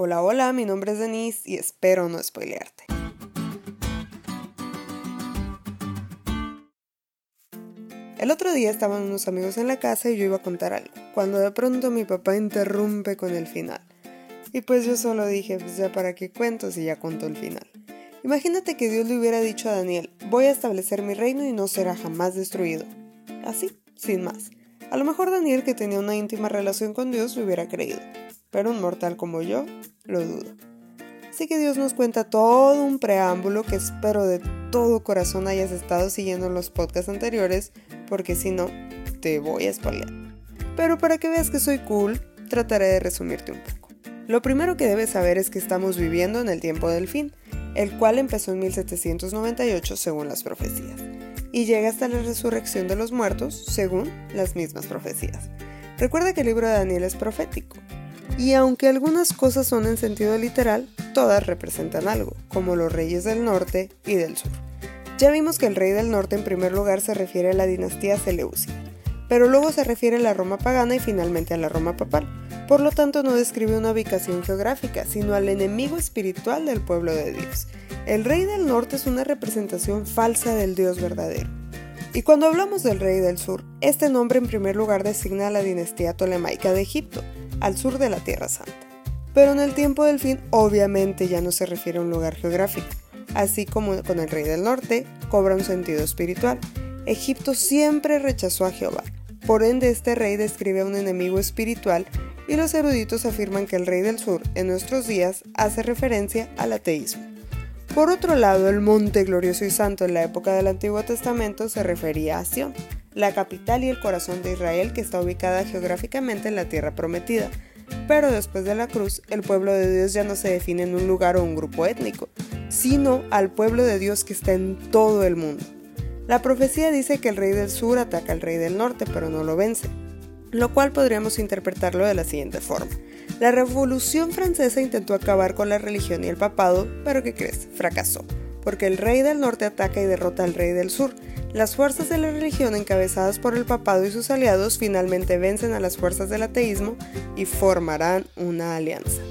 Hola, hola, mi nombre es Denise y espero no spoilearte. El otro día estaban unos amigos en la casa y yo iba a contar algo, cuando de pronto mi papá interrumpe con el final. Y pues yo solo dije, pues ya para qué cuento si ya contó el final. Imagínate que Dios le hubiera dicho a Daniel, voy a establecer mi reino y no será jamás destruido. Así, sin más. A lo mejor Daniel, que tenía una íntima relación con Dios, lo hubiera creído, pero un mortal como yo, lo dudo. Así que Dios nos cuenta todo un preámbulo que espero de todo corazón hayas estado siguiendo en los podcasts anteriores, porque si no, te voy a spoilear. Pero para que veas que soy cool, trataré de resumirte un poco. Lo primero que debes saber es que estamos viviendo en el tiempo del fin, el cual empezó en 1798 según las profecías, y llega hasta la resurrección de los muertos según las mismas profecías. Recuerda que el libro de Daniel es profético, y aunque algunas cosas son en sentido literal, todas representan algo, como los reyes del norte y del sur. Ya vimos que el rey del norte en primer lugar se refiere a la dinastía Seleucia, pero luego se refiere a la Roma pagana y finalmente a la Roma papal. Por lo tanto, no describe una ubicación geográfica, sino al enemigo espiritual del pueblo de Dios. El rey del norte es una representación falsa del Dios verdadero. Y cuando hablamos del rey del sur, este nombre en primer lugar designa a la dinastía tolemaica de Egipto, al sur de la Tierra Santa. Pero en el tiempo del fin obviamente ya no se refiere a un lugar geográfico, así como con el rey del norte cobra un sentido espiritual. Egipto siempre rechazó a Jehová, por ende este rey describe a un enemigo espiritual y los eruditos afirman que el rey del sur en nuestros días hace referencia al ateísmo. Por otro lado, el monte glorioso y santo en la época del Antiguo Testamento se refería a Sión, la capital y el corazón de Israel que está ubicada geográficamente en la tierra prometida. Pero después de la cruz, el pueblo de Dios ya no se define en un lugar o un grupo étnico, sino al pueblo de Dios que está en todo el mundo. La profecía dice que el rey del sur ataca al rey del norte, pero no lo vence, lo cual podríamos interpretarlo de la siguiente forma. La Revolución Francesa intentó acabar con la religión y el papado, pero ¿qué crees? Fracasó, porque el rey del norte ataca y derrota al rey del sur, las fuerzas de la religión encabezadas por el papado y sus aliados finalmente vencen a las fuerzas del ateísmo y formarán una alianza.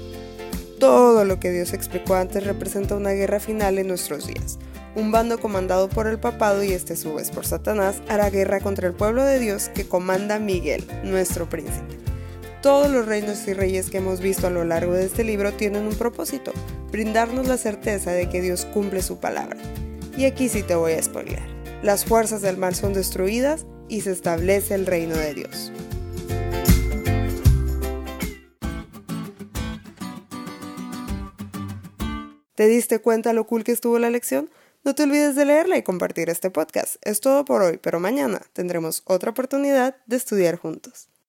Todo lo que Dios explicó antes representa una guerra final en nuestros días. Un bando comandado por el papado y este a su vez por Satanás hará guerra contra el pueblo de Dios que comanda Miguel, nuestro príncipe. Todos los reinos y reyes que hemos visto a lo largo de este libro tienen un propósito, brindarnos la certeza de que Dios cumple su palabra. Y aquí sí te voy a spoilear las fuerzas del mal son destruidas y se establece el reino de Dios. ¿Te diste cuenta lo cool que estuvo la lección? No te olvides de leerla y compartir este podcast. Es todo por hoy, pero mañana tendremos otra oportunidad de estudiar juntos.